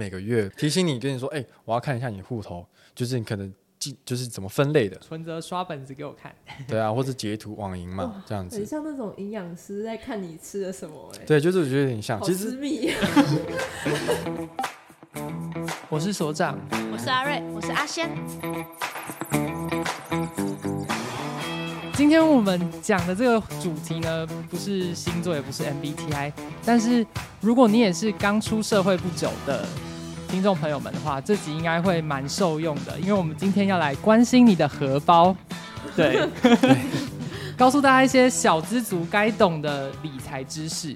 每个月提醒你，跟你说，哎、欸，我要看一下你户头，就是你可能记，就是怎么分类的。存折刷本子给我看。对啊，或者截图网银嘛，哦、这样子。很像那种营养师在看你吃了什么、欸，哎。对，就是我觉得有点像。其实。我是所长，我是阿瑞，我是阿仙。今天我们讲的这个主题呢，不是星座，也不是 MBTI，但是如果你也是刚出社会不久的听众朋友们的话，这集应该会蛮受用的，因为我们今天要来关心你的荷包，对，告诉大家一些小资族该懂的理财知识。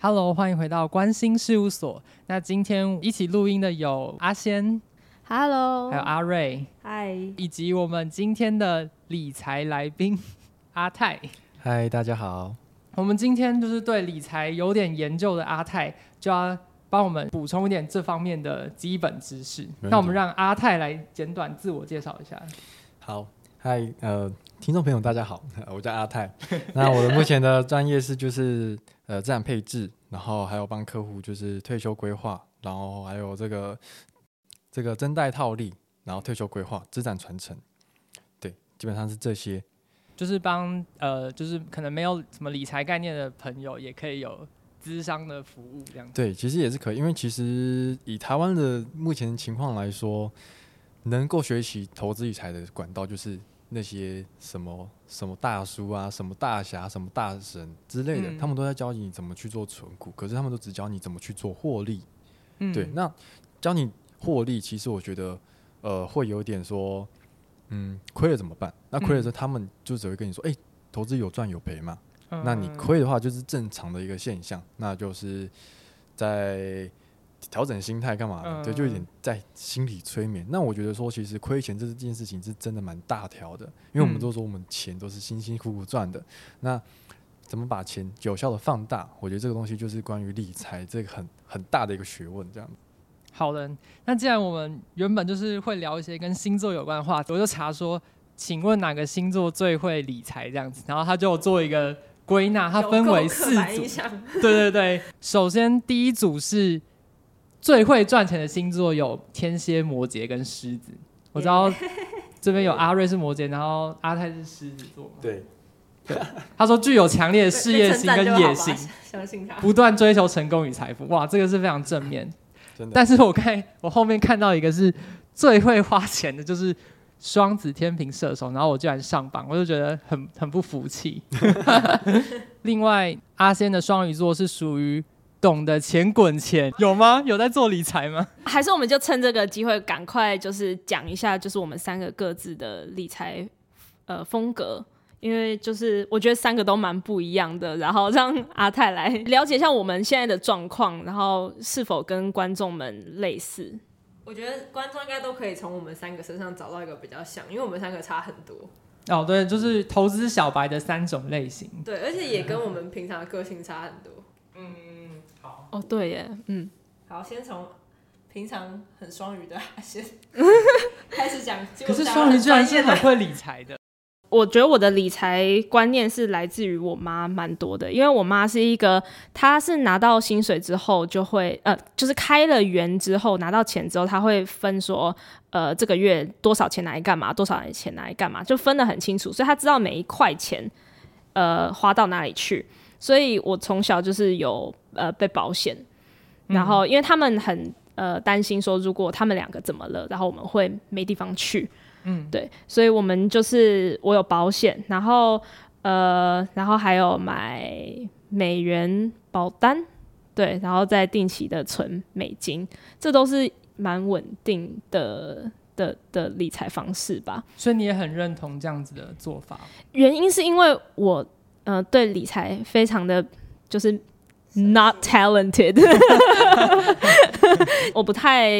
Hello，欢迎回到关心事务所。那今天一起录音的有阿仙。Hello，还有阿瑞，嗨，以及我们今天的理财来宾 阿泰，嗨，大家好。我们今天就是对理财有点研究的阿泰，就要帮我们补充一点这方面的基本知识。那我们让阿泰来简短自我介绍一下。好，嗨，呃，听众朋友大家好，我叫阿泰。那我的目前的专业是就是呃资产配置，然后还有帮客户就是退休规划，然后还有这个。这个增贷套利，然后退休规划、资产传承，对，基本上是这些，就是帮呃，就是可能没有什么理财概念的朋友，也可以有咨商的服务这样子。对，其实也是可以，因为其实以台湾的目前情况来说，能够学习投资理财的管道，就是那些什么什么大叔啊、什么大侠、什么大神之类的，嗯、他们都在教你怎么去做存股，可是他们都只教你怎么去做获利。嗯，对，那教你。获利其实我觉得，呃，会有点说，嗯，亏了怎么办？那亏了之后，他们就只会跟你说，哎、嗯欸，投资有赚有赔嘛。嗯、那你亏的话，就是正常的一个现象，那就是在调整心态干嘛的？嗯、对，就有点在心理催眠。那我觉得说，其实亏钱这件事情是真的蛮大条的，因为我们都说我们钱都是辛辛苦苦赚的。嗯、那怎么把钱有效的放大？我觉得这个东西就是关于理财这个很很大的一个学问，这样。好的，那既然我们原本就是会聊一些跟星座有关的话题，我就查说，请问哪个星座最会理财这样子，然后他就做一个归纳，它分为四组。对对对，首先第一组是最会赚钱的星座有天蝎、摩羯跟狮子。我知道这边有阿瑞是摩羯，然后阿泰是狮子座。对，对，他说具有强烈的事业心跟野心，相信他，不断追求成功与财富。哇，这个是非常正面。但是我看我后面看到一个是最会花钱的，就是双子、天平、射手，然后我居然上榜，我就觉得很很不服气。另外，阿仙的双鱼座是属于懂得钱滚钱，有吗？有在做理财吗？还是我们就趁这个机会赶快就是讲一下，就是我们三个各自的理财呃风格。因为就是我觉得三个都蛮不一样的，然后让阿泰来了解一下我们现在的状况，然后是否跟观众们类似。我觉得观众应该都可以从我们三个身上找到一个比较像，因为我们三个差很多。哦，对，就是投资小白的三种类型。对，而且也跟我们平常的个性差很多。嗯，好。哦，对耶，嗯。好，先从平常很双鱼的先 开始讲。可是双鱼居然是很会理财的。我觉得我的理财观念是来自于我妈蛮多的，因为我妈是一个，她是拿到薪水之后就会，呃，就是开了源之后拿到钱之后，她会分说，呃，这个月多少钱拿来干嘛，多少钱拿来干嘛，就分得很清楚，所以她知道每一块钱，呃，花到哪里去。所以我从小就是有呃被保险，然后因为他们很呃担心说，如果他们两个怎么了，然后我们会没地方去。嗯，对，所以我们就是我有保险，然后呃，然后还有买美元保单，对，然后再定期的存美金，这都是蛮稳定的的的理财方式吧。所以你也很认同这样子的做法？原因是因为我呃对理财非常的就是。Not talented，我不太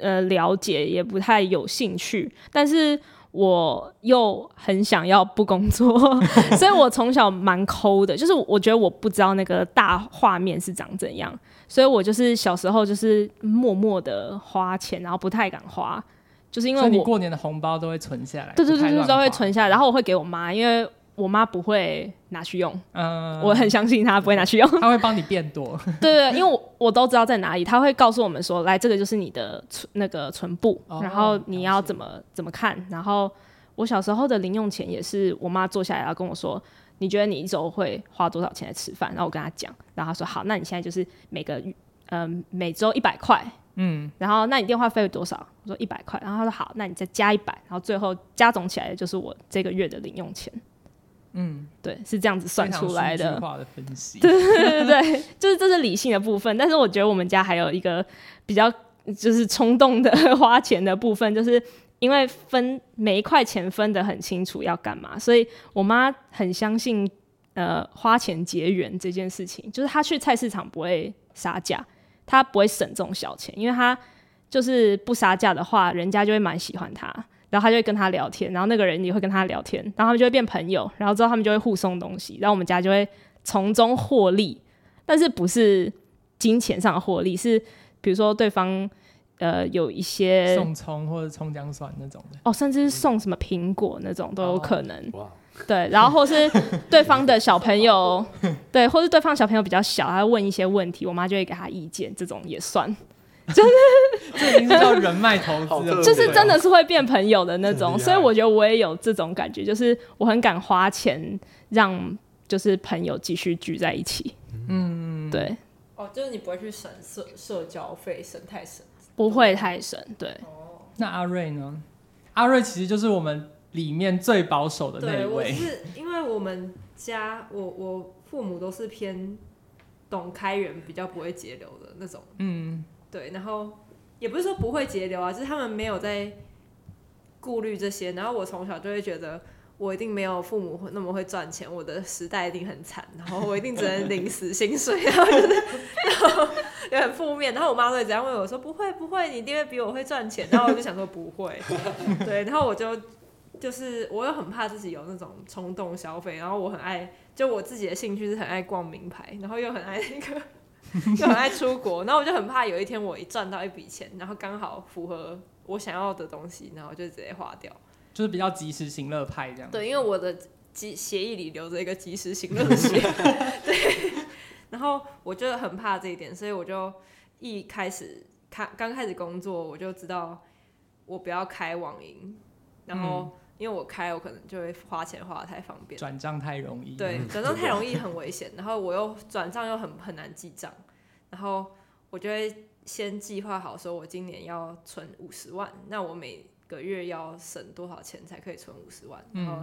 呃了解，也不太有兴趣，但是我又很想要不工作，所以我从小蛮抠的，就是我觉得我不知道那个大画面是长怎样，所以我就是小时候就是默默的花钱，然后不太敢花，就是因为我你过年的红包都会存下来，对对对，都会存下来，然后我会给我妈，因为我妈不会拿去用。嗯，我很相信他不会拿去用，他会帮你变多。对对，因为我我都知道在哪里，他会告诉我们说，来这个就是你的存那个存簿，哦然后你要怎么怎么看。然后我小时候的零用钱也是我妈坐下来要跟我说，你觉得你一周会花多少钱来吃饭？然后我跟他讲，然后他说好，那你现在就是每个嗯、呃、每周一百块。嗯，然后那你电话费有多少？我说一百块。然后他说好，那你再加一百，然后最后加总起来的就是我这个月的零用钱。嗯，对，是这样子算出来的。对对对，就是这是理性的部分。但是我觉得我们家还有一个比较就是冲动的 花钱的部分，就是因为分每一块钱分得很清楚要干嘛，所以我妈很相信呃花钱结缘这件事情。就是她去菜市场不会杀价，她不会省这种小钱，因为她就是不杀价的话，人家就会蛮喜欢她。然后他就会跟他聊天，然后那个人也会跟他聊天，然后他们就会变朋友，然后之后他们就会互送东西，然后我们家就会从中获利，但是不是金钱上的获利，是比如说对方呃有一些送葱或者葱姜蒜那种的。哦，甚至是送什么苹果那种都有可能，哇，对，然后或是对方的小朋友，对，或是对方小朋友比较小，他会问一些问题，我妈就会给他意见，这种也算。就是这已经是叫人脉投资了，就是真的是会变朋友的那种，所以我觉得我也有这种感觉，就是我很敢花钱让就是朋友继续聚在一起。嗯，对，哦，就是你不会去省社社交费，省太省。不会太省。对，哦，那阿瑞呢？阿瑞其实就是我们里面最保守的那对，我一位。是因为我们家我我父母都是偏懂开源，比较不会节流的那种。嗯，对，然后也不是说不会节流啊，就是他们没有在顾虑这些。然后我从小就会觉得，我一定没有父母那么会赚钱，我的时代一定很惨，然后我一定只能领死薪水，然 后就是，然后也很负面。然后我妈会这样问我说：“不会，不会，你一定会比我会赚钱。”然后我就想说不会，对，然后我就就是我又很怕自己有那种冲动消费，然后我很爱，就我自己的兴趣是很爱逛名牌，然后又很爱那个。就很爱出国，然后我就很怕有一天我一赚到一笔钱，然后刚好符合我想要的东西，然后就直接花掉。就是比较及时行乐派这样。对，因为我的协协议里留着一个及时行乐协，对。然后我就很怕这一点，所以我就一开始开刚开始工作，我就知道我不要开网银，然后因为我开，我可能就会花钱花的太方便。转账太容易。对，转账太容易很危险，然后我又转账又很很难记账，然后我就会先计划好，说我今年要存五十万，那我每个月要省多少钱才可以存五十万，然后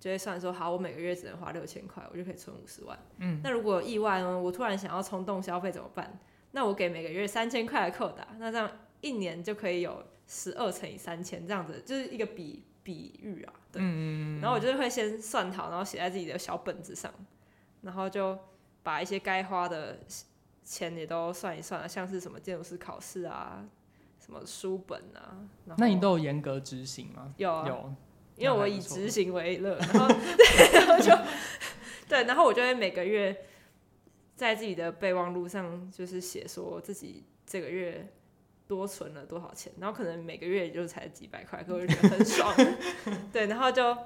就会算说，好，我每个月只能花六千块，我就可以存五十万。嗯，那如果意外呢？我突然想要冲动消费怎么办？那我给每个月三千块的扣打，那这样一年就可以有十二乘以三千，这样子就是一个比比喻啊。对，嗯，然后我就会先算好，然后写在自己的小本子上，然后就把一些该花的钱也都算一算啊，像是什么建筑师考试啊，什么书本啊。那你都有严格执行吗？有啊，有，因为我以执行为乐，然后 然后就对，然后我就会每个月在自己的备忘录上就是写说自己这个月多存了多少钱，然后可能每个月也就才几百块，可我就觉得很爽。对，然后就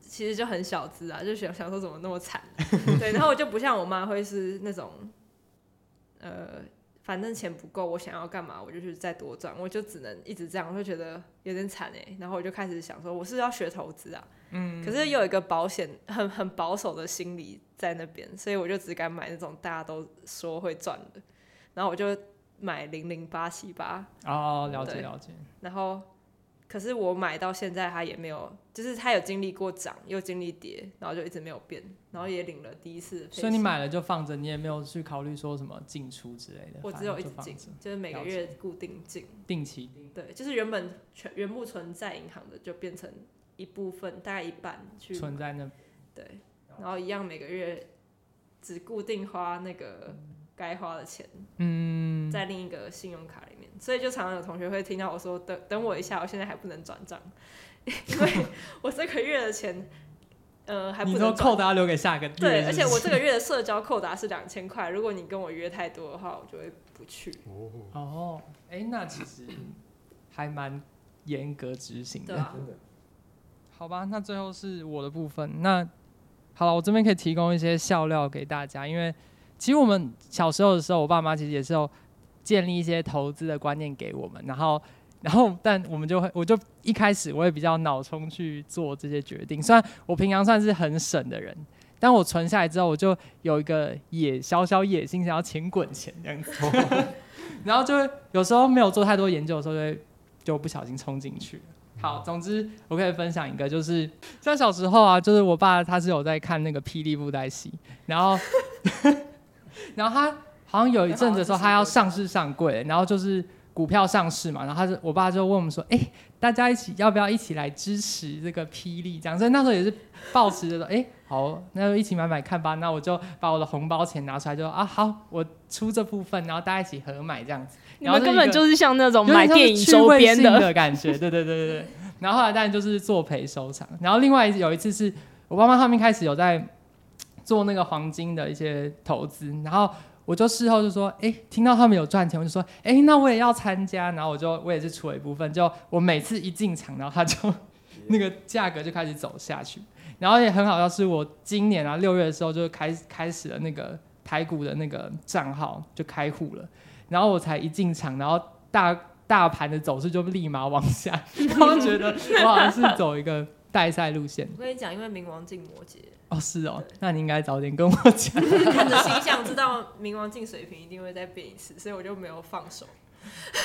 其实就很小资啊，就想想说怎么那么惨。对，然后我就不像我妈会是那种呃。反正钱不够，我想要干嘛，我就去再多赚，我就只能一直这样，我就觉得有点惨哎。然后我就开始想说，我是要学投资啊，嗯，可是又有一个保险很很保守的心理在那边，所以我就只敢买那种大家都说会赚的，然后我就买零零八七八。哦，了解了解。然后，可是我买到现在，它也没有，就是它有经历过涨，又经历跌，然后就一直没有变，然后也领了第一次。所以你买了就放着，你也没有去考虑说什么进出之类的。我只有一直进，就是每个月固定进，定期。对，就是原本全原部存在银行的，就变成一部分，大概一半去存在那。对，然后一样每个月只固定花那个该花的钱，嗯，在另一个信用卡里面，所以就常常有同学会听到我说：“等等我一下，我现在还不能转账，因为我这个月的钱，呃，还不能扣打留给下个月。”对，而且我这个月的社交扣打是两千块，如果你跟我约太多的话，我就会不去。哦，哎、欸，那其实还蛮严格执行的。好吧，那最后是我的部分。那好了，我这边可以提供一些笑料给大家，因为其实我们小时候的时候，我爸妈其实也是有建立一些投资的观念给我们，然后，然后，但我们就会，我就一开始我也比较脑冲去做这些决定。虽然我平常算是很省的人，但我存下来之后，我就有一个野小小野心，想要钱滚钱这样子，然后就会有时候没有做太多研究的时候，就会就不小心冲进去。好，总之我可以分享一个，就是像小时候啊，就是我爸他是有在看那个霹雳布袋戏，然后 然后他好像有一阵子的时候，他要上市上柜，然后就是股票上市嘛，然后他就我爸就问我们说，哎、欸，大家一起要不要一起来支持这个霹雳？这样，所以那时候也是抱持着说，哎、欸，好，那就一起买买看吧。那我就把我的红包钱拿出来就，就啊好，我出这部分，然后大家一起合买这样子。你们根本就是像那种买电影周边的，的感觉，对对对对对。然后后来当然就是作赔收场。然后另外有一次是我爸妈他们开始有在做那个黄金的一些投资，然后我就事后就说，哎，听到他们有赚钱，我就说，哎，那我也要参加。然后我就我也是出了一部分，就我每次一进场，然后他就 那个价格就开始走下去。然后也很好笑，是我今年啊六月的时候就开开始了那个台股的那个账号就开户了。然后我才一进场，然后大大盘的走势就立马往下，然后觉得我好像是走一个带赛路线。我跟你讲，因为冥王进摩羯。哦，是哦，那你应该早点跟我讲。看着形象知道冥王进水平一定会再变一次，所以我就没有放手。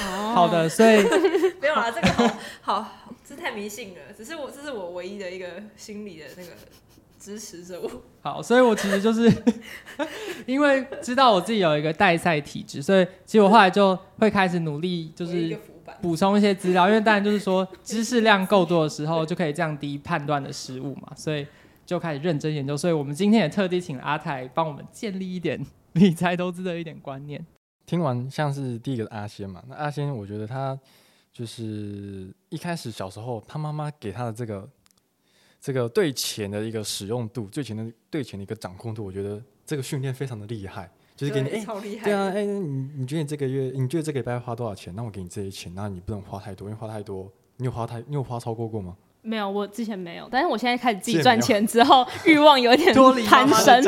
哦，好的，所以 没有啦，这个好好，这太迷信了。只是我这是我唯一的一个心理的那个。支持着我。好，所以我其实就是因为知道我自己有一个代赛体质，所以其实我后来就会开始努力，就是补充一些资料。因为当然就是说知识量够多的时候，就可以降低判断的失误嘛。所以就开始认真研究。所以我们今天也特地请阿泰帮我们建立一点理财投资的一点观念。听完像是第一个阿仙嘛，那阿仙我觉得他就是一开始小时候他妈妈给他的这个。这个对钱的一个使用度，对钱的对钱的一个掌控度，我觉得这个训练非常的厉害，就是给你哎，对啊，哎，你你觉得你这个月，你觉得这个礼拜要花多少钱？那我给你这些钱，那你不能花太多，因为花太多，你有花太，你有花超过过吗？没有，我之前没有，但是我现在开始自己赚钱之后，欲望有点攀升。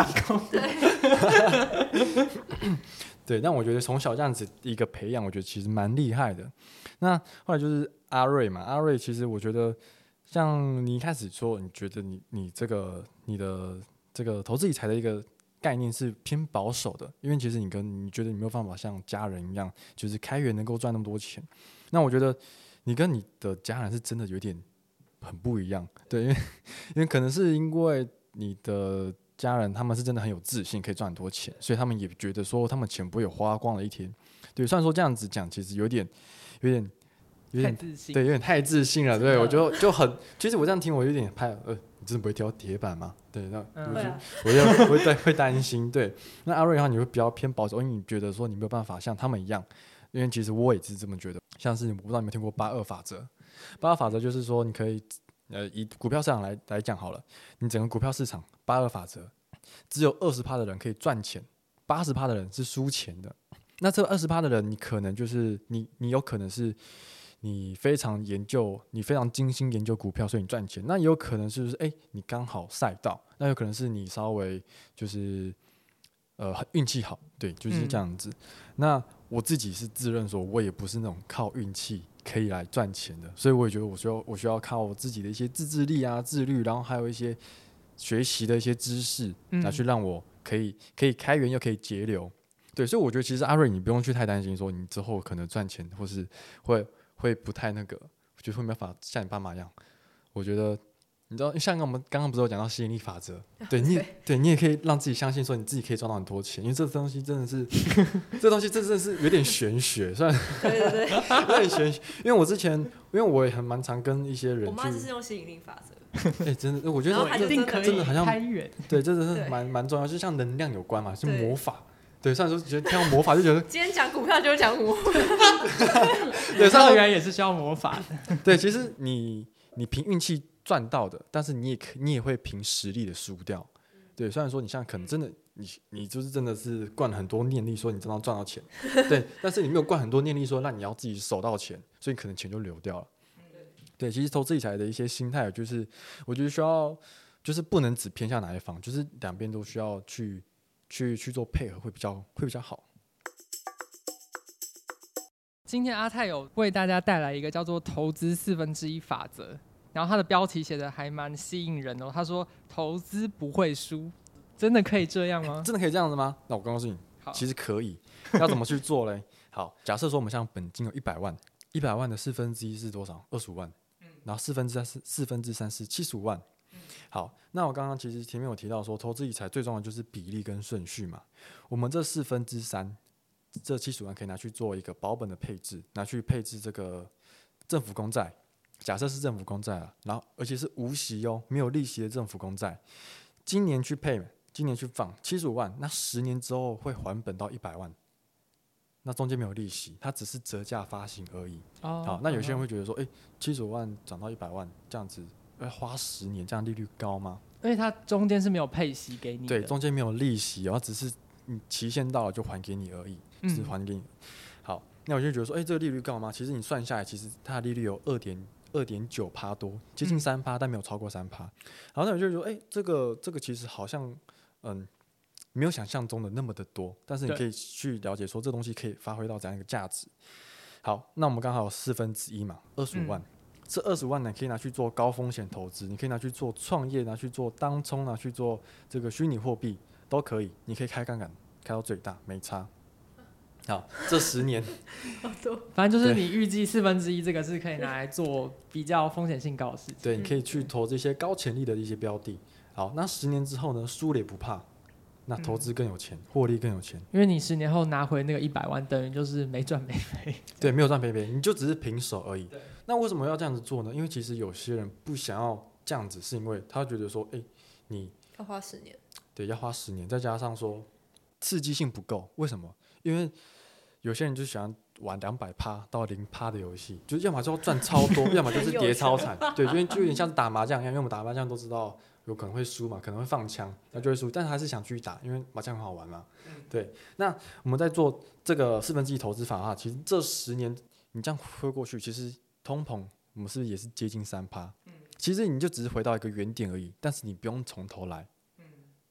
对，但我觉得从小这样子一个培养，我觉得其实蛮厉害的。那后来就是阿瑞嘛，阿瑞其实我觉得。像你一开始说，你觉得你你这个你的这个投资理财的一个概念是偏保守的，因为其实你跟你觉得你没有办法像家人一样，就是开源能够赚那么多钱。那我觉得你跟你的家人是真的有点很不一样，对，因为 因为可能是因为你的家人他们是真的很有自信，可以赚很多钱，所以他们也觉得说他们钱不会有花光的一天。对，虽然说这样子讲，其实有点有点。有点对，有点太自信了。对，我就就很，其实我这样听，我有点怕，呃，你真的不会挑铁板吗？对，那我就、嗯、我就 会会会担心。对，那阿瑞的话，你会比较偏保守，因为你觉得说你没有办法像他们一样，因为其实我也是这么觉得。像是我不知道你们听过八二法则，八二法则就是说你可以，呃，以股票市场来来讲好了，你整个股票市场八二法则，只有二十趴的人可以赚钱，八十趴的人是输钱的。那这二十趴的人，你可能就是你，你有可能是。你非常研究，你非常精心研究股票，所以你赚钱。那也有可能是不是？哎，你刚好赛道。那有可能是你稍微就是呃运气好，对，就是这样子。嗯、那我自己是自认说，我也不是那种靠运气可以来赚钱的，所以我也觉得我需要我需要靠我自己的一些自制力啊、自律，然后还有一些学习的一些知识，来去让我可以可以开源又可以节流。对，所以我觉得其实阿瑞，你不用去太担心说你之后可能赚钱或是会。会不太那个，我觉得会没办法像你爸妈一样。我觉得，你知道，像我们刚刚不是有讲到吸引力法则，对你，对你也可以让自己相信说你自己可以赚到很多钱，因为这东西真的是，这东西真的是有点玄学，算对对对，有点玄学。因为我之前，因为我也很蛮常跟一些人，我妈就是用吸引力法则。哎、欸，真的，我觉得一定可以，真的好像对，真的是蛮蛮重要，就像能量有关嘛，是魔法。对，虽然说觉得听到魔法就觉得，今天讲股票就是讲魔法，对，上原来也是需要魔法的。对，其实你你凭运气赚到的，但是你也可你也会凭实力的输掉。对，虽然说你现在可能真的你你就是真的是灌了很多念力，说你真的赚到钱，对，但是你没有灌很多念力，说那你要自己守到钱，所以可能钱就流掉了。对，其实投资理财的一些心态，就是我觉得需要。就是不能只偏向哪一方，就是两边都需要去去去做配合，会比较会比较好。今天阿泰有为大家带来一个叫做“投资四分之一法则”，然后他的标题写的还蛮吸引人哦。他说：“投资不会输，真的可以这样吗？真的可以这样子吗？”那我告诉你，其实可以。要怎么去做嘞？好，假设说我们像本金有一百万，一百万的四分之一是多少？二十五万。然后四分之三是四分之三是七十五万。好，那我刚刚其实前面有提到说，投资理财最重要的就是比例跟顺序嘛。我们这四分之三。这七十万可以拿去做一个保本的配置，拿去配置这个政府公债。假设是政府公债啊，然后而且是无息哦，没有利息的政府公债。今年去配，今年去放七十五万，那十年之后会还本到一百万。那中间没有利息，它只是折价发行而已。哦。好，那有些人会觉得说，哎，七十五万涨到一百万，这样子要花十年，这样利率高吗？因为它中间是没有配息给你。对，中间没有利息，然后只是你期限到了就还给你而已。是还给你，好，那我就觉得说，哎、欸，这个利率高吗？其实你算下来，其实它的利率有二点二点九趴多，接近三趴，但没有超过三趴。然后那我就觉得说，哎、欸，这个这个其实好像，嗯，没有想象中的那么的多。但是你可以去了解说，这东西可以发挥到怎样一个价值。好，那我们刚好有四分之一嘛，二十五万，这二十万呢，可以拿去做高风险投资，你可以拿去做创业，拿去做当冲，拿去做这个虚拟货币都可以。你可以开杠杆，开到最大，没差。好，这十年，反正就是你预计四分之一这个是可以拿来做比较风险性高的事情。对，你可以去投这些高潜力的一些标的。好，那十年之后呢，输了也不怕，那投资更有钱，获利更有钱。因为你十年后拿回那个一百万，等于就是没赚没赔。对，没有赚没赔，你就只是平手而已。那为什么要这样子做呢？因为其实有些人不想要这样子，是因为他觉得说，哎，你要花十年，对，要花十年，再加上说刺激性不够。为什么？因为有些人就喜欢玩两百趴到零趴的游戏，就是要么就要赚超多，要么就是跌超惨。对，因为就有点像打麻将一样，因为我们打麻将都知道有可能会输嘛，可能会放枪，那就会输，但是还是想继续打，因为麻将很好玩嘛。对，那我们在做这个四分之一投资法的话，其实这十年你这样挥过去，其实通膨我们是不是也是接近三趴？其实你就只是回到一个原点而已，但是你不用从头来。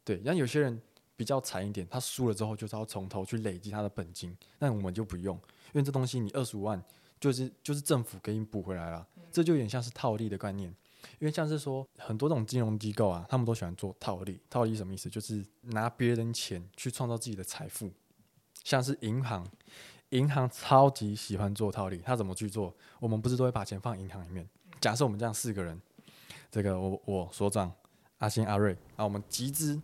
对，然后有些人。比较惨一点，他输了之后就是要从头去累积他的本金，那我们就不用，因为这东西你二十五万就是就是政府给你补回来了，这就有点像是套利的概念，因为像是说很多这种金融机构啊，他们都喜欢做套利，套利什么意思？就是拿别人钱去创造自己的财富，像是银行，银行超级喜欢做套利，他怎么去做？我们不是都会把钱放银行里面？假设我们这样四个人，这个我我所长阿星阿瑞啊，我们集资。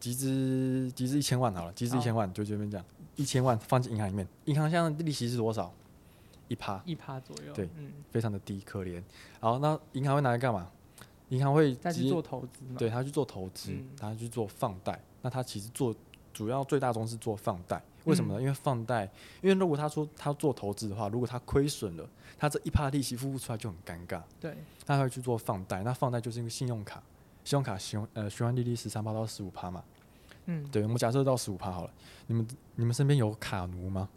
集资集资一千万好了，集资一千万就这边讲，一千万放进银行里面，银行现在利息是多少？一趴，一趴左右，对，嗯，非常的低，可怜。好，那银行会拿来干嘛？银行会再去做投资？对，他去做投资，他去做放贷。那他其实做主要最大宗是做放贷，为什么呢？因为放贷，因为如果他说他做投资的话，如果他亏损了，他这一趴利息付不出来就很尴尬。对，他会去做放贷，那放贷就是一个信用卡。信用卡循呃循环利率十三趴到十五趴嘛，嗯，对，我们假设到十五趴好了。你们你们身边有卡奴吗？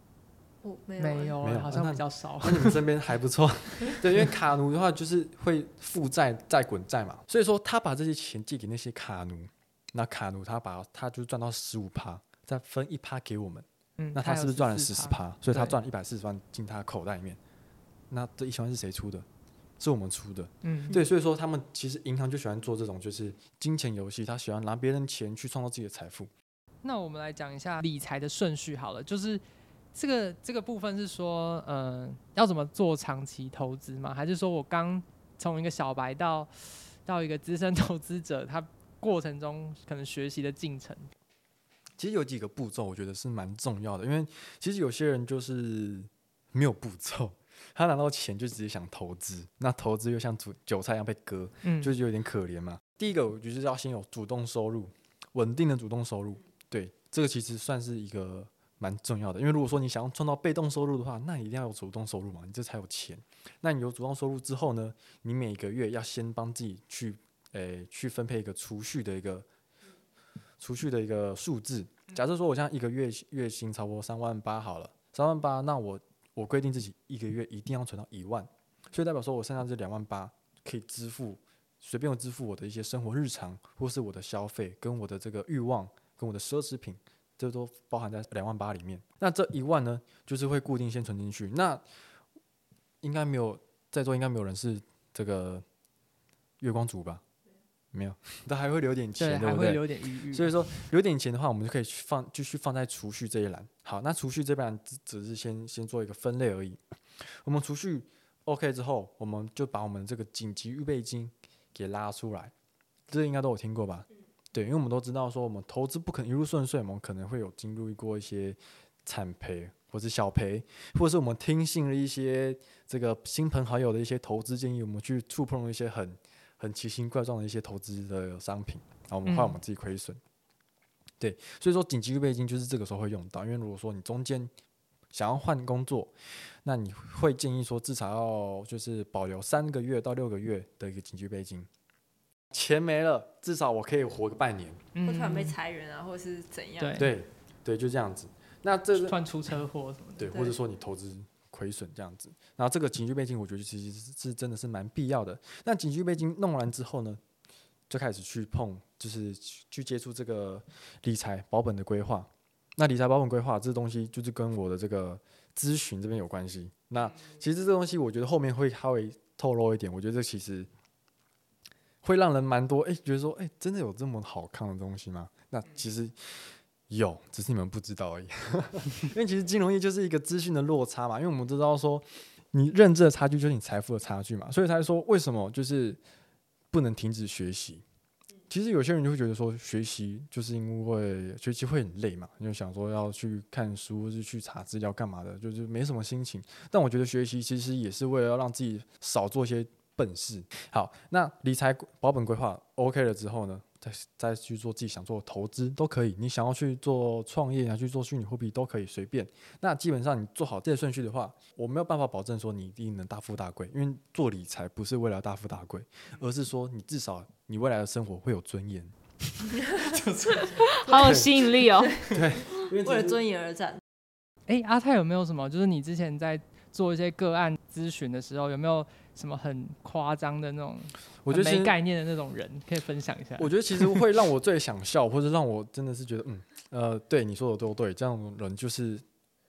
哦，没有，没有，没有，好像比较少。那，那你们身边还不错，对，因为卡奴的话就是会负债再滚债嘛，所以说他把这些钱借给那些卡奴，那卡奴他把他就赚到十五趴，再分一趴给我们，嗯，那他是不是赚了十四趴？所以他赚一百四十万进他口袋里面，那这一千万是谁出的？是我们出的，嗯，对，所以说他们其实银行就喜欢做这种就是金钱游戏，他喜欢拿别人钱去创造自己的财富。那我们来讲一下理财的顺序好了，就是这个这个部分是说，嗯、呃，要怎么做长期投资吗？还是说我刚从一个小白到到一个资深投资者，他过程中可能学习的进程？其实有几个步骤，我觉得是蛮重要的，因为其实有些人就是没有步骤。他拿到钱就直接想投资，那投资又像韭韭菜一样被割，嗯，就有点可怜嘛。第一个，我觉得要先有主动收入，稳定的主动收入，对，这个其实算是一个蛮重要的。因为如果说你想要创造被动收入的话，那你一定要有主动收入嘛，你这才有钱。那你有主动收入之后呢，你每个月要先帮自己去，诶、去分配一个储蓄的一个储蓄的一个数字。假设说我现在一个月月薪超过三万八好了，三万八，那我。我规定自己一个月一定要存到一万，所以代表说我剩下这两万八可以支付随便我支付我的一些生活日常，或是我的消费，跟我的这个欲望，跟我的奢侈品，这都包含在两万八里面。那这一万呢，就是会固定先存进去。那应该没有在座，应该没有人是这个月光族吧？没有，都还会留点钱，对，对不对？还会留点余裕。所以说，留点钱的话，我们就可以去放，继续放在储蓄这一栏。好，那储蓄这边只只是先先做一个分类而已。我们储蓄 OK 之后，我们就把我们这个紧急预备金给拉出来，这应该都有听过吧？对，因为我们都知道说，我们投资不可能一路顺遂，我们可能会有经历过一些惨赔，或者小赔，或者是我们听信了一些这个亲朋好友的一些投资建议，我们去触碰了一些很很奇形怪状的一些投资的商品，然后我们怕我们自己亏损。嗯、对，所以说紧急预备金就是这个时候会用到，因为如果说你中间想要换工作，那你会建议说至少要就是保留三个月到六个月的一个紧急预备金。钱没了，至少我可以活个半年。嗯，或突然被裁员啊，或者是怎样？对对对，就这样子。那这个突然出车祸什么的，对，或者说你投资亏损这样子。然后这个紧急备金，我觉得其实是真的是蛮必要的。那紧急备金弄完之后呢，就开始去碰，就是去接触这个理财保本的规划。那理财保本规划这东西，就是跟我的这个咨询这边有关系。那其实这东西，我觉得后面会稍微透露一点。我觉得这其实。会让人蛮多哎，觉得说哎，真的有这么好看的东西吗？那其实有，只是你们不知道而已。因为其实金融业就是一个资讯的落差嘛，因为我们都知道说，你认知的差距就是你财富的差距嘛，所以才说为什么就是不能停止学习。其实有些人就会觉得说，学习就是因为学习会很累嘛，就想说要去看书，或是去查资料干嘛的，就是没什么心情。但我觉得学习其实也是为了要让自己少做些。笨事好，那理财保本规划 OK 了之后呢，再再去做自己想做的投资都可以。你想要去做创业，想去做虚拟货币都可以随便。那基本上你做好这些顺序的话，我没有办法保证说你一定能大富大贵，因为做理财不是为了大富大贵，而是说你至少你未来的生活会有尊严。好有吸引力哦。对，为了尊严而战。哎、欸，阿泰有没有什么？就是你之前在做一些个案咨询的时候，有没有？什么很夸张的那种，我觉得没概念的那种人，可以分享一下。我觉得其实会让我最想笑，或者让我真的是觉得，嗯，呃，对你说的都对，这样的人就是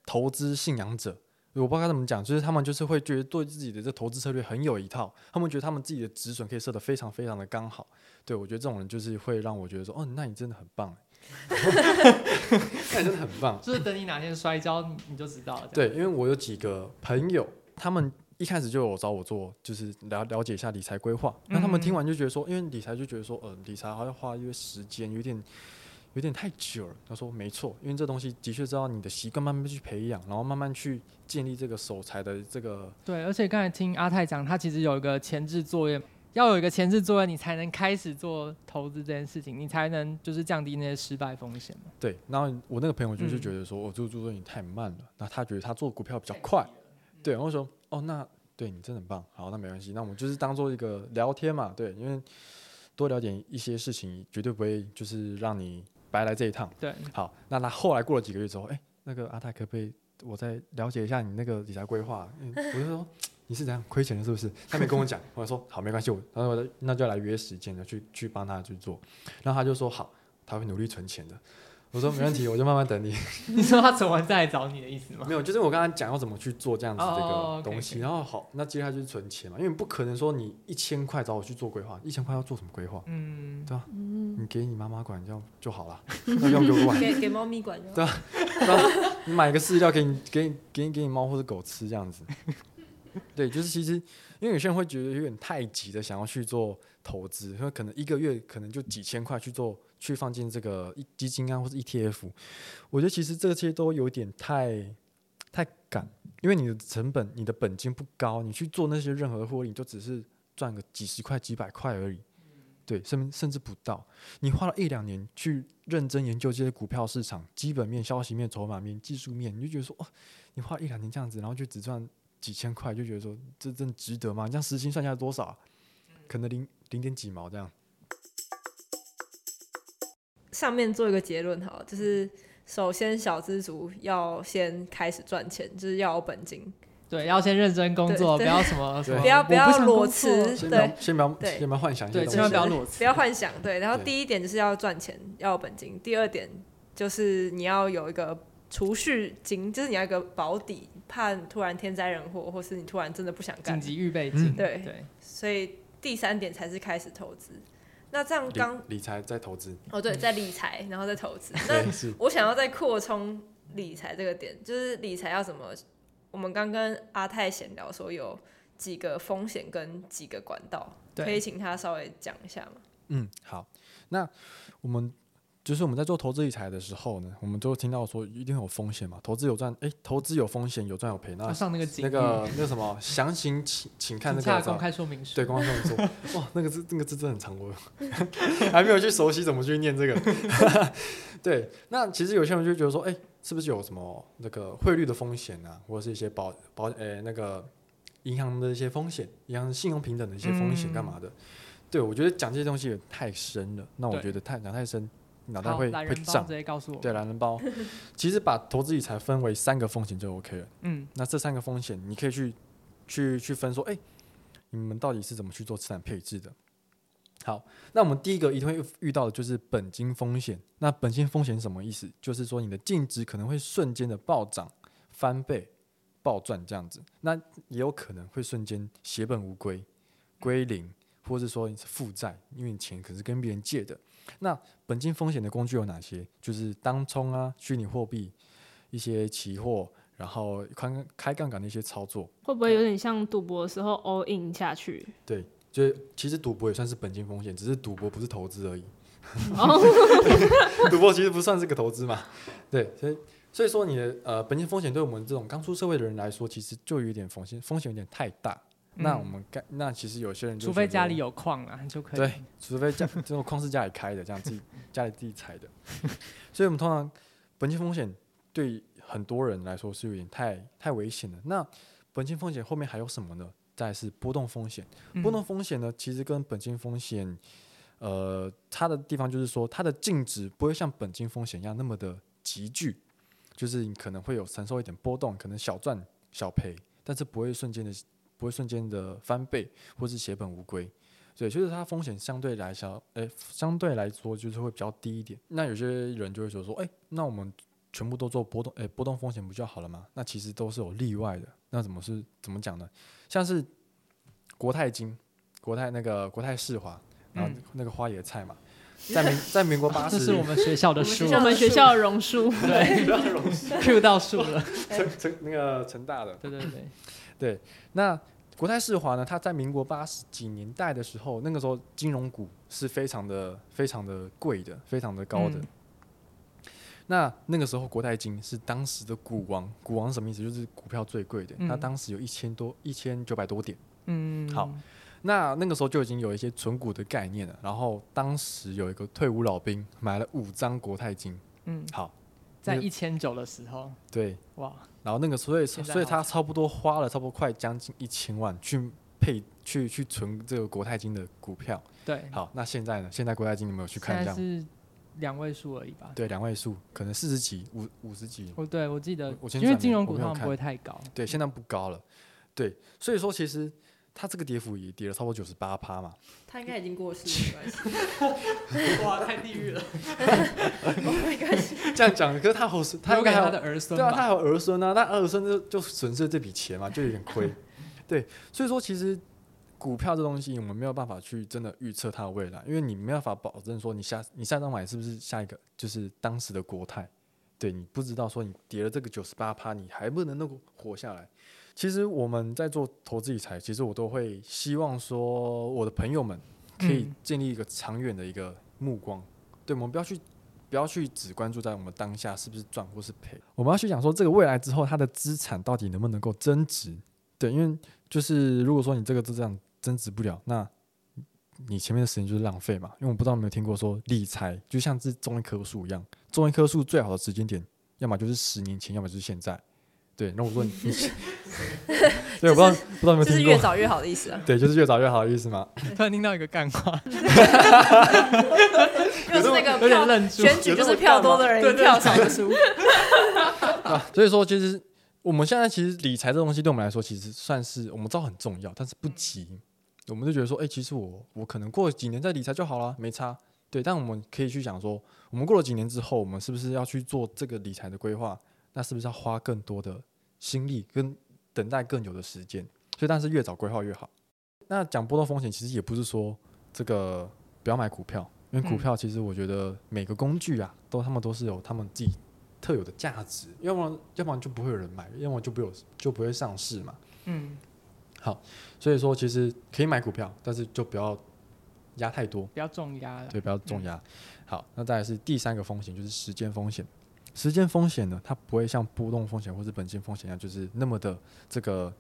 投资信仰者。我不知道该怎么讲，就是他们就是会觉得对自己的这投资策略很有一套，他们觉得他们自己的止损可以设得非常非常的刚好。对，我觉得这种人就是会让我觉得说，哦，那你真的很棒，那你真的很棒。就是等你哪天摔跤，你就知道了。对，因为我有几个朋友，他们。一开始就有找我做，就是了了解一下理财规划。那他们听完就觉得说，因为理财就觉得说，呃，理财好像花一些时间，有点有点太久了。他说没错，因为这东西的确是要你的习惯慢慢去培养，然后慢慢去建立这个守财的这个。对，而且刚才听阿泰讲，他其实有一个前置作业，要有一个前置作业，你才能开始做投资这件事情，你才能就是降低那些失败风险嘛。对，然后我那个朋友就是觉得说，我做做作业太慢了，那他觉得他做股票比较快。对，然后说哦，那对你真的很棒，好，那没关系，那我们就是当做一个聊天嘛，对，因为多了解一些事情，绝对不会就是让你白来这一趟。对，好，那他后来过了几个月之后，哎，那个阿泰可不可以我再了解一下你那个理财规划？我就说 你是怎样亏钱的是不是？他没跟我讲，我说好，没关系，我然后那就来约时间了，去去帮他去做，然后他就说好，他会努力存钱的。我说没问题，我就慢慢等你。你说他存完再来找你的意思吗？没有，就是我刚才讲要怎么去做这样子这个东西，哦、然后好，那接下来就是存钱嘛，因为不可能说你一千块找我去做规划，一千块要做什么规划？嗯，对吧？嗯，你给你妈妈管就就好了，那用给我管。给给猫咪管就好。对吧？你买个饲料给你给你给你给你猫或者狗吃这样子。对，就是其实因为有些人会觉得有点太急的想要去做投资，因为可能一个月可能就几千块去做。去放进这个基金啊，或者 ETF，我觉得其实这些都有点太太赶，因为你的成本、你的本金不高，你去做那些任何获利，你就只是赚个几十块、几百块而已，对，甚甚至不到。你花了一两年去认真研究这些股票市场基本面、消息面、筹码面、技术面，你就觉得说，哦，你花一两年这样子，然后就只赚几千块，就觉得说，这真值得吗？你这样时薪算下来多少？可能零零点几毛这样。上面做一个结论哈，就是首先小资族要先开始赚钱，就是要有本金，对，要先认真工作，不要什么什么，不要不要裸辞，先对，先不要对，先不要幻想，对，千万不要裸辞，不要幻想，对。然后第一点就是要赚钱，要有本金；第二点就是你要有一个储蓄金，就是你要一个保底，怕突然天灾人祸，或是你突然真的不想干，紧急预备金，对对。所以第三点才是开始投资。那这样刚理财再投资哦，对，在理财，然后再投资。那我想要再扩充理财这个点，就是理财要怎么？我们刚跟阿泰闲聊说有几个风险跟几个管道，可以请他稍微讲一下吗？嗯，好。那我们。就是我们在做投资理财的时候呢，我们都听到说一定有风险嘛，投资有赚，哎、欸，投资有风险，有赚有赔。那上那个那个那个什么，详情请请看那个公开说明书。对，公开说明书。哇，那个字那个字真的很长，我 还没有去熟悉怎么去念这个。对，那其实有些人就觉得说，哎、欸，是不是有什么那个汇率的风险啊，或者是一些保保诶、欸、那个银行的一些风险，银行信用平等的一些风险干嘛的？嗯、对，我觉得讲这些东西也太深了。那我觉得太讲太深。脑袋会会胀，直接告诉我。对，懒人包，其实把投资理财分为三个风险就 OK 了。嗯，那这三个风险你可以去去去分说，哎、欸，你们到底是怎么去做资产配置的？好，那我们第一个一定会遇到的就是本金风险。那本金风险什么意思？就是说你的净值可能会瞬间的暴涨、翻倍、暴赚这样子，那也有可能会瞬间血本无归、归零，或者说你是负债，因为你钱可能是跟别人借的。那本金风险的工具有哪些？就是当冲啊、虚拟货币、一些期货，然后开开杠杆的一些操作，会不会有点像赌博的时候 all in 下去？对，就其实赌博也算是本金风险，只是赌博不是投资而已。赌博其实不算是个投资嘛？对，所以所以说你的呃本金风险对我们这种刚出社会的人来说，其实就有点风险，风险有点太大。那我们该，那其实有些人就，除非家里有矿啊，就可以。对，除非家这种矿是家里开的，这样自己 家里自己采的。所以，我们通常本金风险对很多人来说是有点太太危险了。那本金风险后面还有什么呢？再是波动风险。波动风险呢，其实跟本金风险，呃，它的地方就是说，它的净值不会像本金风险一样那么的急剧，就是你可能会有承受一点波动，可能小赚小赔，但是不会瞬间的。不会瞬间的翻倍，或是血本无归，所以就是它风险相对来说，诶，相对来说就是会比较低一点。那有些人就会说说，诶，那我们全部都做波动，诶，波动风险不就好了吗？那其实都是有例外的。那怎么是怎么讲呢？像是国泰金、国泰那个国泰世华，然后那个花野菜嘛，在民 在民国八十，这是我们学校的书，我们学校的榕树，对，Q 到树了，成成那个成大的，对对对对，那。国泰世华呢，它在民国八十几年代的时候，那个时候金融股是非常的、非常的贵的，非常的高的。嗯、那那个时候，国泰金是当时的股王，股王什么意思？就是股票最贵的。它、嗯、当时有一千多、一千九百多点。嗯，好，那那个时候就已经有一些存股的概念了。然后当时有一个退伍老兵买了五张国泰金。嗯，好，在一千九的时候。对，哇。然后那个，所以所以他差不多花了差不多快将近一千万去配去去存这个国泰金的股票。对，好，那现在呢？现在国泰金你没有去看？现在是两位数而已吧？对，两位数，可能四十几、五五十几。哦，对，我记得，因为金融股通常不会太高。对，现在不高了。对，所以说其实。它这个跌幅也跌了超过九十八趴嘛，他应该已经过世了，没关系。哇，太地狱了，没关系。这样讲，可是他后他应该还有他的儿孙，对啊，他还有儿孙啊，那儿孙就就损失了这笔钱嘛，就有点亏。对，所以说其实股票这东西我们没有办法去真的预测它的未来，因为你没有办法保证说你下你下张买是不是下一个就是当时的国泰，对，你不知道说你跌了这个九十八趴，你还不能能够活下来。其实我们在做投资理财，其实我都会希望说，我的朋友们可以建立一个长远的一个目光，嗯、对，我们不要去不要去只关注在我们当下是不是赚或是赔，我们要去想说这个未来之后它的资产到底能不能够增值，对，因为就是如果说你这个资产增值不了，那你前面的时间就是浪费嘛，因为我不知道有没有听过说理财就像是种一棵树一样，种一棵树最好的时间点，要么就是十年前，要么就是现在。对，那我问你，对，我不知道不知道有没有听过，就是越早越好的意思啊。对，就是越早越好的意思嘛。突然听到一个干话，就是那个票选举就是票多的人票少的输。啊，所以说其实我们现在其实理财这东西对我们来说，其实算是我们知道很重要，但是不急。嗯、我们就觉得说，哎、欸，其实我我可能过几年再理财就好了，没差。对，但我们可以去想说，我们过了几年之后，我们是不是要去做这个理财的规划？那是不是要花更多的心力跟等待更久的时间？所以，但是越早规划越好。那讲波动风险，其实也不是说这个不要买股票，因为股票其实我觉得每个工具啊，都他们都是有他们自己特有的价值。要不然，要不然就不会有人买，要么就不有就不会上市嘛。嗯。好，所以说其实可以买股票，但是就不要。压太多，不要重压了。对，不要重压。嗯、好，那再来是第三个风险，就是时间风险。时间风险呢，它不会像波动风险或是本金风险一样，就是那么的这个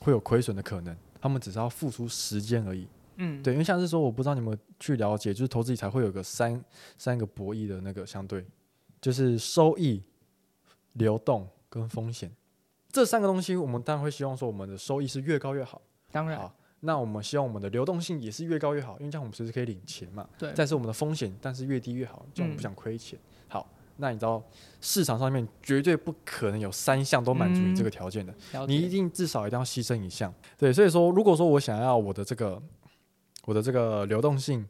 会有亏损的可能。他们只是要付出时间而已。嗯，对，因为像是说，我不知道你们去了解，就是投资理财会有个三三个博弈的那个相对，就是收益、流动跟风险这三个东西。我们当然会希望说，我们的收益是越高越好。当然。那我们希望我们的流动性也是越高越好，因为这样我们随时可以领钱嘛。对。再是我们的风险，但是越低越好，这样我们不想亏钱。那你知道市场上面绝对不可能有三项都满足你这个条件的，嗯、你一定至少一定要牺牲一项。对，所以说如果说我想要我的这个我的这个流动性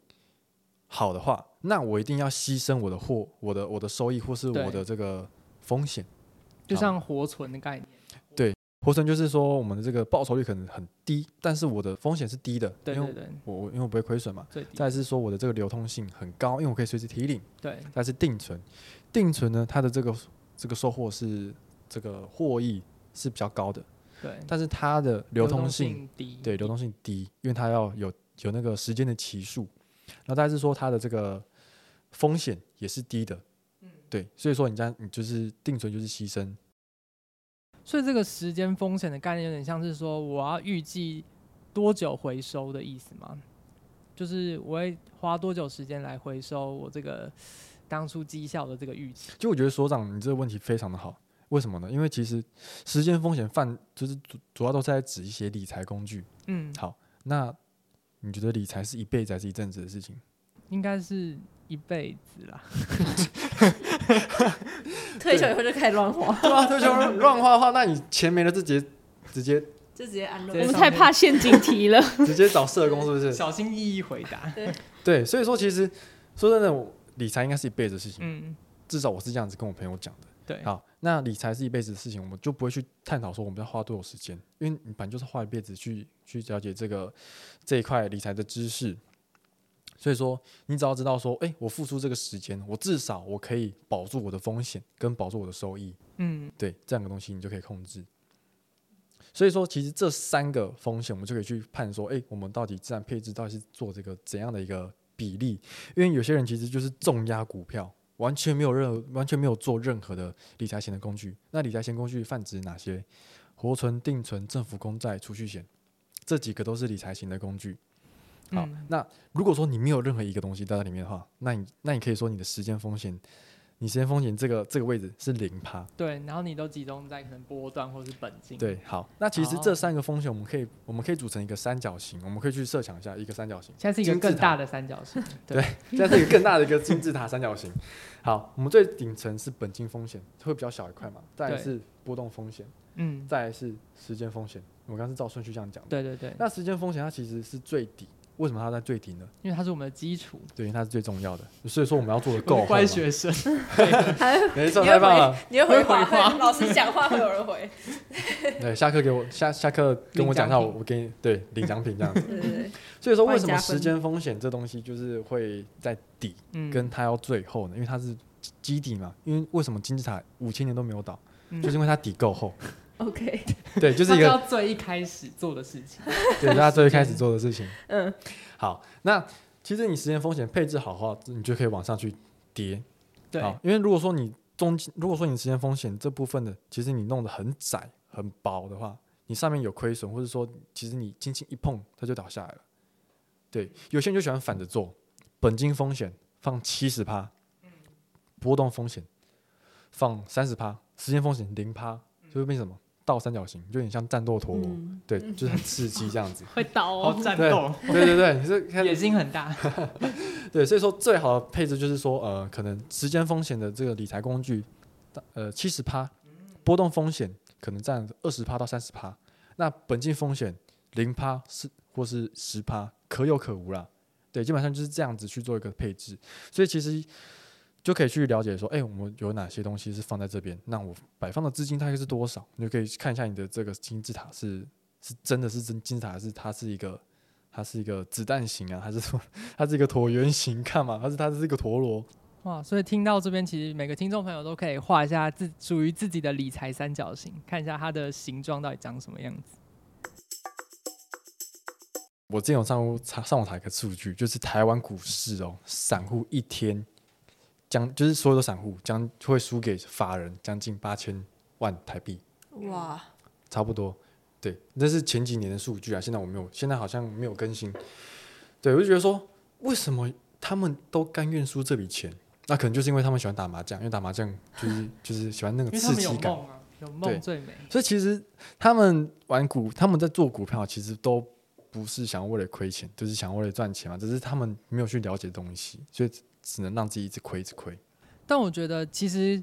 好的话，那我一定要牺牲我的货、我的我的收益或是我的这个风险，就像活存的概念。活存就是说，我们的这个报酬率可能很低，但是我的风险是低的，对对对，我我因为我不会亏损嘛。再是说我的这个流通性很高，因为我可以随时提领。对。再是定存，定存呢，它的这个这个收获是这个获益是比较高的。对。但是它的流通性低，对，流动性低，因为它要有有那个时间的期数。然后再是说它的这个风险也是低的。嗯。对，所以说你这样你就是定存就是牺牲。所以这个时间风险的概念有点像是说，我要预计多久回收的意思吗？就是我会花多久时间来回收我这个当初绩效的这个预期？就我觉得所长，你这个问题非常的好。为什么呢？因为其实时间风险犯就是主主要都是在指一些理财工具。嗯，好，那你觉得理财是一辈子还是一阵子的事情？应该是一辈子啦。退休以后就开始乱花，对啊，退休乱花的话，那你钱没了，直接直接就直接安乐。我们太怕陷阱题了，直接找社工是不是？小心翼翼回答。对对，所以说其实说真的，理财应该是一辈子的事情。嗯，至少我是这样子跟我朋友讲的。对，好，那理财是一辈子的事情，我们就不会去探讨说我们要花多少时间，因为你本来就是花一辈子去去了解这个这一块理财的知识。所以说，你只要知道说，哎、欸，我付出这个时间，我至少我可以保住我的风险跟保住我的收益，嗯，对，这样个东西你就可以控制。所以说，其实这三个风险，我们就可以去判说，哎、欸，我们到底资产配置到底是做这个怎样的一个比例？因为有些人其实就是重压股票，完全没有任何完全没有做任何的理财型的工具。那理财型工具泛指哪些？活存、定存、政府公债、储蓄险，这几个都是理财型的工具。好，那如果说你没有任何一个东西在里面的话，那你那你可以说你的时间风险，你时间风险这个这个位置是零趴。对，然后你都集中在可能波段或是本金。对，好，那其实这三个风险我们可以我们可以组成一个三角形，我们可以去设想一下一个三角形。现在是一个更大的三角形。对，现在是一个更大的一个金字塔三角形。好，我们最顶层是本金风险，会比较小一块嘛，再来是波动风险，嗯，再来是时间风险。我刚刚是照顺序这样讲的。对对对。那时间风险它其实是最底。为什么它在最底呢？因为它是我们的基础，对，因为它是最重要的，所以说我们要做的够好。乖学生，没错，太棒了。你会回话，老师讲话会有人回。对，下课给我下下课跟我讲一下，我给你对领奖品这样子。对对对。所以说，为什么时间风险这东西就是会在底，跟它要最后呢？因为它是基底嘛。因为为什么金字塔五千年都没有倒，就是因为它底够厚。OK，对，就是一个最一开始做的事情。对，大家最一开始做的事情。嗯，好，那其实你时间风险配置好的话，你就可以往上去跌。对，因为如果说你中，如果说你时间风险这部分的，其实你弄得很窄、很薄的话，你上面有亏损，或者说其实你轻轻一碰它就倒下来了。对，有些人就喜欢反着做，本金风险放七十趴，波动风险放三十趴，时间风险零趴，就会变什么？倒三角形就有点像战斗陀螺，嗯、对，就是很刺激这样子。会倒哦，战斗。对对对，你是野心很大。对，所以说最好的配置就是说，呃，可能时间风险的这个理财工具，呃，七十趴，波动风险可能占二十趴到三十趴，那本金风险零趴是或是十趴，可有可无啦。对，基本上就是这样子去做一个配置，所以其实就可以去了解说，哎、欸，我们有哪些东西是放在这边，那我摆放的资金大概是多少？你就可以看一下你的这个金字塔是是真的是真金字塔，还是它是一个它是一个子弹型啊，还是说 它是一个椭圆形？看嘛，还是它是一个陀螺？哇！所以听到这边，其实每个听众朋友都可以画一下自属于自己的理财三角形，看一下它的形状到底长什么样子。我之前有上查上网查一个数据，就是台湾股市哦，散户一天将就是所有的散户将会输给法人将近八千万台币。哇，差不多，对，那是前几年的数据啊，现在我没有，现在好像没有更新。对，我就觉得说，为什么他们都甘愿输这笔钱？那可能就是因为他们喜欢打麻将，因为打麻将就是就是喜欢那个 刺激感，有梦最美。所以其实他们玩股，他们在做股票，其实都。不是想要为了亏钱，就是想要为了赚钱嘛。只是他们没有去了解东西，所以只能让自己一直亏，一直亏。但我觉得其实，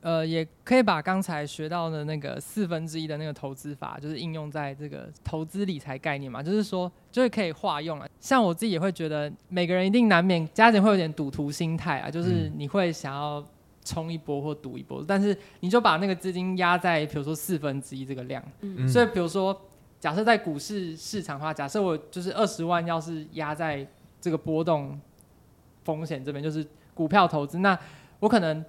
呃，也可以把刚才学到的那个四分之一的那个投资法，就是应用在这个投资理财概念嘛。就是说，就是可以化用啊。像我自己也会觉得，每个人一定难免家庭会有点赌徒心态啊，就是你会想要冲一波或赌一波，但是你就把那个资金压在，比如说四分之一这个量。嗯。所以，比如说。假设在股市市场的话，假设我就是二十万，要是压在这个波动风险这边，就是股票投资，那我可能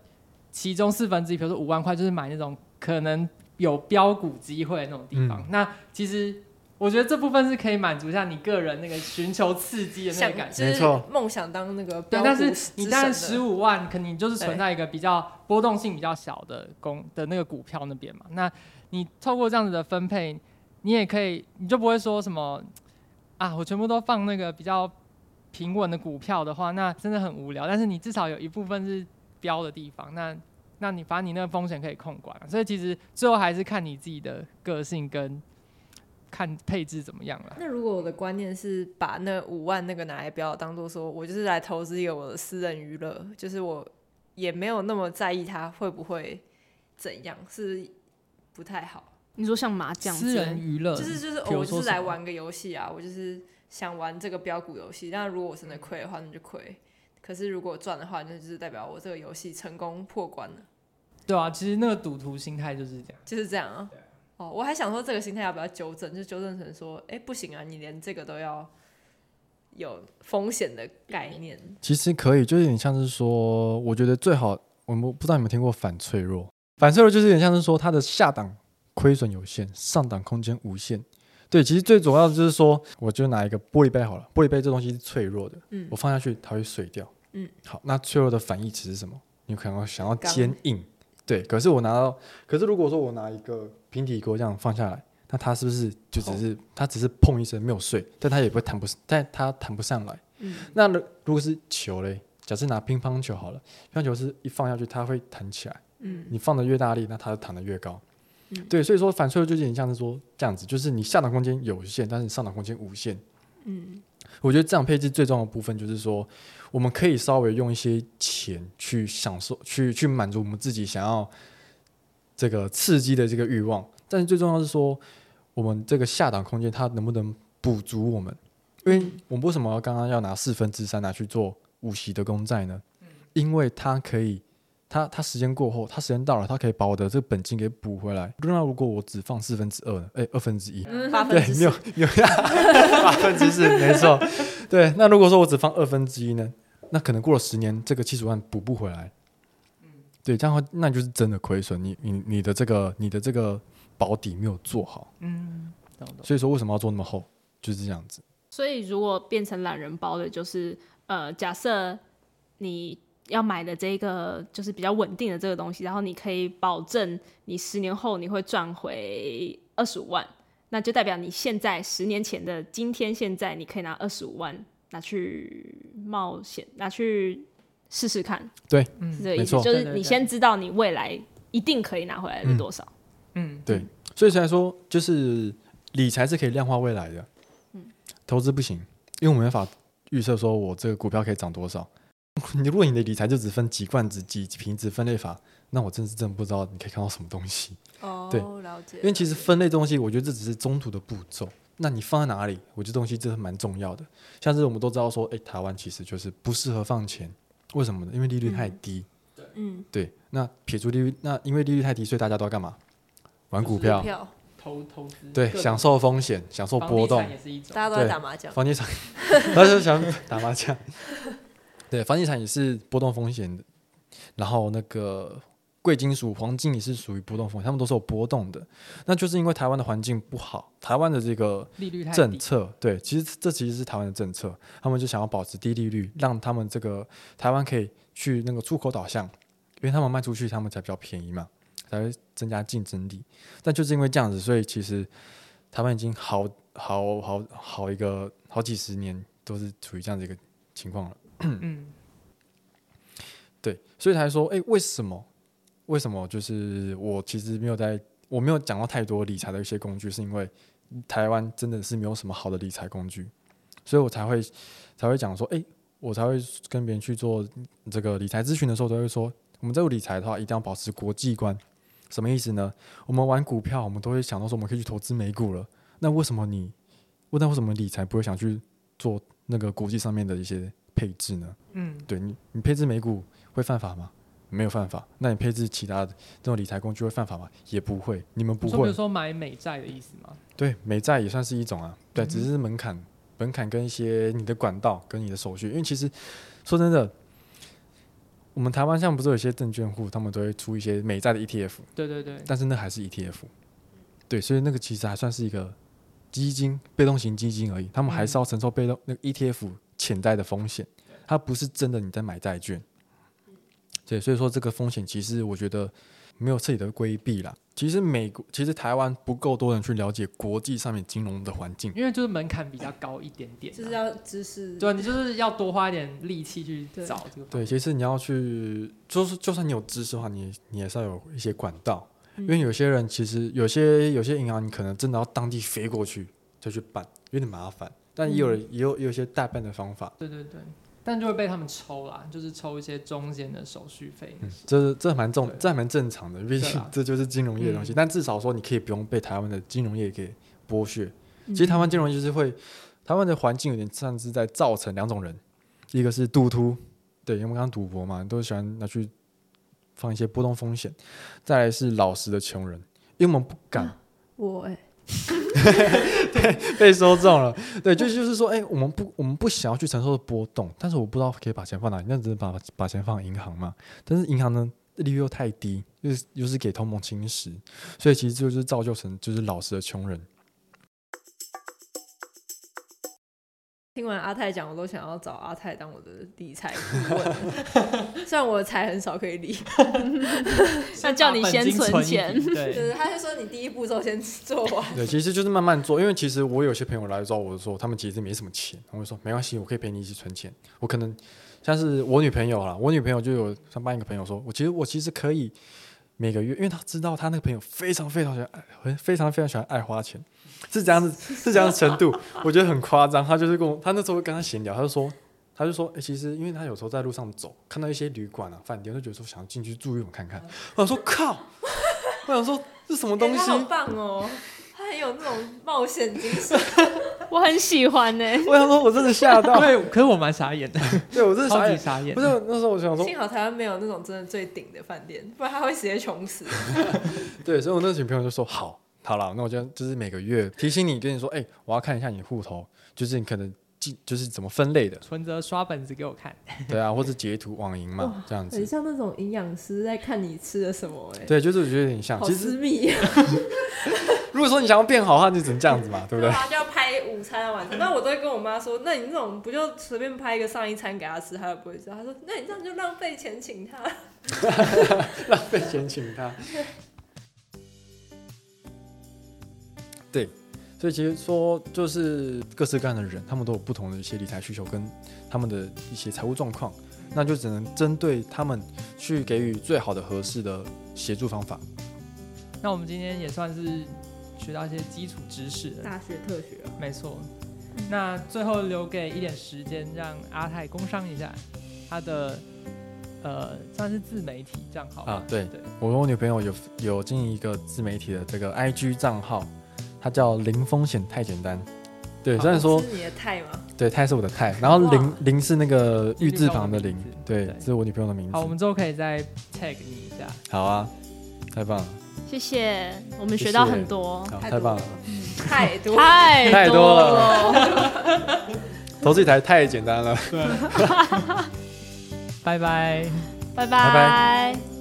其中四分之一，比如说五万块，就是买那种可能有标股机会的那种地方。嗯、那其实我觉得这部分是可以满足一下你个人那个寻求刺激的那个感觉，没错，梦想当那个对。但是你当然十五万，肯定就是存在一个比较波动性比较小的公的那个股票那边嘛。那你透过这样子的分配。你也可以，你就不会说什么啊，我全部都放那个比较平稳的股票的话，那真的很无聊。但是你至少有一部分是标的地方，那那你把你那个风险可以控管。所以其实最后还是看你自己的个性跟看配置怎么样了。那如果我的观念是把那五万那个拿来标，当做说我就是来投资一个我的私人娱乐，就是我也没有那么在意它会不会怎样，是不太好。你说像麻将，私人娱乐，就是就是、哦、我就是来玩个游戏啊，我就是想玩这个标股游戏。但如果我真的亏的话，那就亏。可是如果赚的话，那就是代表我这个游戏成功破关了。对啊，其实那个赌徒心态就是这样，就是这样啊。哦，我还想说这个心态要不要纠正，就纠正成说，哎、欸，不行啊，你连这个都要有风险的概念。其实可以，就有点像是说，我觉得最好，我们不知道你们听过反脆弱，反脆弱就是有点像是说它的下档。亏损有限，上档空间无限。对，其实最主要的就是说，我就拿一个玻璃杯好了。玻璃杯这东西是脆弱的，嗯，我放下去它会碎掉，嗯。好，那脆弱的反义词是什么？你可能想要坚硬，对。可是我拿到，可是如果说我拿一个平底锅这样放下来，那它是不是就只是它只是碰一声没有碎，但它也不会弹不，但它弹不上来。嗯。那如如果是球嘞，假设拿乒乓球好了，乒乓球是一放下去它会弹起来，嗯。你放的越大力，那它就弹的越高。对，所以说反脆弱就有点像是说这样子，就是你下档空间有限，但是上档空间无限。嗯，我觉得这样配置最重要的部分就是说，我们可以稍微用一些钱去享受，去去满足我们自己想要这个刺激的这个欲望。但是最重要是说，我们这个下档空间它能不能补足我们？因为我们为什么刚刚要拿四分之三拿去做五息的公债呢？因为它可以。他他时间过后，他时间到了，他可以把我的这个本金给补回来。那如果我只放四分之二呢？哎，二分之一，八分之四，对，没有没有，八分之四，没错。对，那如果说我只放二分之一呢？那可能过了十年，这个七十万补不回来。对，这样的话，那就是真的亏损。你你你的这个你的这个保底没有做好。嗯，所以说为什么要做那么厚？就是这样子。所以如果变成懒人包的，就是呃，假设你。要买的这个就是比较稳定的这个东西，然后你可以保证你十年后你会赚回二十五万，那就代表你现在十年前的今天现在你可以拿二十五万拿去冒险，拿去试试看。对，是这个意思，就是你先知道你未来一定可以拿回来的多少。嗯，对。所以才说，就是理财是可以量化未来的，嗯，投资不行，因为我没法预测说我这个股票可以涨多少。你如果你的理财就只分几罐子、几瓶子分类法，那我真是真不知道你可以看到什么东西。哦，对了解。因为其实分类东西，我觉得这只是中途的步骤。那你放在哪里？我觉得东西真的蛮重要的。像是我们都知道说，哎、欸，台湾其实就是不适合放钱，为什么呢？因为利率太低。嗯，对。那撇除利率，那因为利率太低，所以大家都要干嘛？玩股票，投投资。对，享受风险，享受波动。大家都在打麻将。房地产，大家都想打麻将。对，房地产也是波动风险的。然后那个。贵金属、黄金也是属于波动风险，他们都是有波动的。那就是因为台湾的环境不好，台湾的这个利率政策，对，其实这其实是台湾的政策，他们就想要保持低利率，让他们这个台湾可以去那个出口导向，因为他们卖出去，他们才比较便宜嘛，才会增加竞争力。但就是因为这样子，所以其实台湾已经好好好好一个好几十年都是处于这样的一个情况了。嗯，对，所以才说，哎，为什么？为什么？就是我其实没有在，我没有讲到太多理财的一些工具，是因为台湾真的是没有什么好的理财工具，所以我才会才会讲说，哎，我才会跟别人去做这个理财咨询的时候，都会说，我们在做理财的话，一定要保持国际观。什么意思呢？我们玩股票，我们都会想到说，我们可以去投资美股了。那为什么你，那为什么理财不会想去做那个国际上面的一些配置呢？嗯，对你，你配置美股会犯法吗？没有犯法，那你配置其他的这种理财工具会犯法吗？也不会，你们不会。比如说买美债的意思吗？对，美债也算是一种啊，对，只是门槛、门槛跟一些你的管道跟你的手续。因为其实说真的，我们台湾像不是有些证券户，他们都会出一些美债的 ETF。对对对。但是那还是 ETF。对，所以那个其实还算是一个基金，被动型基金而已。他们还是要承受被动那个 ETF 潜在的风险，它不是真的你在买债券。对，所以说这个风险其实我觉得没有彻底的规避啦。其实美国，其实台湾不够多人去了解国际上面金融的环境，因为就是门槛比较高一点点，就是要知识。对，你就是要多花一点力气去找这个。对，其实你要去，就是就算你有知识的话，你你也是要有一些管道，因为有些人其实有些有些银行，你可能真的要当地飞过去就去办，有点麻烦。但也有人也有也有一些代办的方法。对对对。但就会被他们抽啦，就是抽一些中间的手续费。嗯，这这蛮重，这还蛮正常的，毕竟 这就是金融业的东西。嗯、但至少说，你可以不用被台湾的金融业给剥削。其实台湾金融业就是会，台湾的环境有点像是在造成两种人，一个是赌徒，对，因为我们刚刚赌博嘛，都喜欢拿去放一些波动风险；再来是老实的穷人，因为我们不敢。啊、我哎、欸。对，被说中了。对，就就是说，哎、我们不，我们不想要去承受的波动，但是我不知道可以把钱放哪里，那只能把把钱放银行嘛。但是银行呢，利率又太低，又、是又是给通膨侵蚀，所以其实就是造就成就是老实的穷人。听完阿泰讲，我都想要找阿泰当我的理财顾问。虽然我的财很少可以理，那叫你先存钱。对，对，他就说你第一步骤先做完。对，其实就是慢慢做，因为其实我有些朋友来找我的时候，他们其实没什么钱，我会说没关系，我可以陪你一起存钱。我可能像是我女朋友啦，我女朋友就有上班一个朋友说，我其实我其实可以每个月，因为他知道他那个朋友非常非常喜欢爱，非常非常喜欢爱花钱。是这样子，是这样的程度，我觉得很夸张。他就是跟我，他那时候跟他闲聊，他就说，他就说，哎、欸，其实因为他有时候在路上走，看到一些旅馆啊、饭店，就觉得说想要进去住一晚看看。我想说靠，我想说这什么东西？欸、好棒哦，他很有那种冒险精神，我很喜欢呢、欸。我想说，我真的吓到，对，可是我蛮傻眼的，对我真的傻眼，傻眼。不是那时候我想说，幸好台湾没有那种真的最顶的饭店，不然他会直接穷死。对，所以我那群朋友就说好。好了，那我就就是每个月提醒你，跟你说，哎、欸，我要看一下你户头，就是你可能记，就是怎么分类的，存折刷本子给我看。对啊，或者截图网银嘛，这样子。很像那种营养师在看你吃了什么、欸，哎。对，就是我觉得有点像。好私密。如果说你想要变好的话，就只能这样子嘛，对不对？他就要拍午餐晚餐，那我都会跟我妈说，那你那种不就随便拍一个上一餐给她吃，她又不会吃。她说，那你这样就浪费钱请她。浪费钱请他。所以其实说就是各式各样的人，他们都有不同的一些理财需求跟他们的一些财务状况，那就只能针对他们去给予最好的合适的协助方法。那我们今天也算是学到一些基础知识了，大学特学啊，没错。那最后留给一点时间，让阿泰工商一下。他的呃算是自媒体账号啊，对，对，我跟我女朋友有有经营一个自媒体的这个 IG 账号，它叫零风险太简单。对，虽然说是你的太吗？对，太是我的太，然后零零是那个玉字旁的零，对，对。这是我女朋友的名字。好，我们之后可以再 tag 你一下。好啊，太棒了，谢谢，我们学到很多，好，太棒了，太多太太多了，投资一台太简单了。对，拜。拜，拜。拜拜。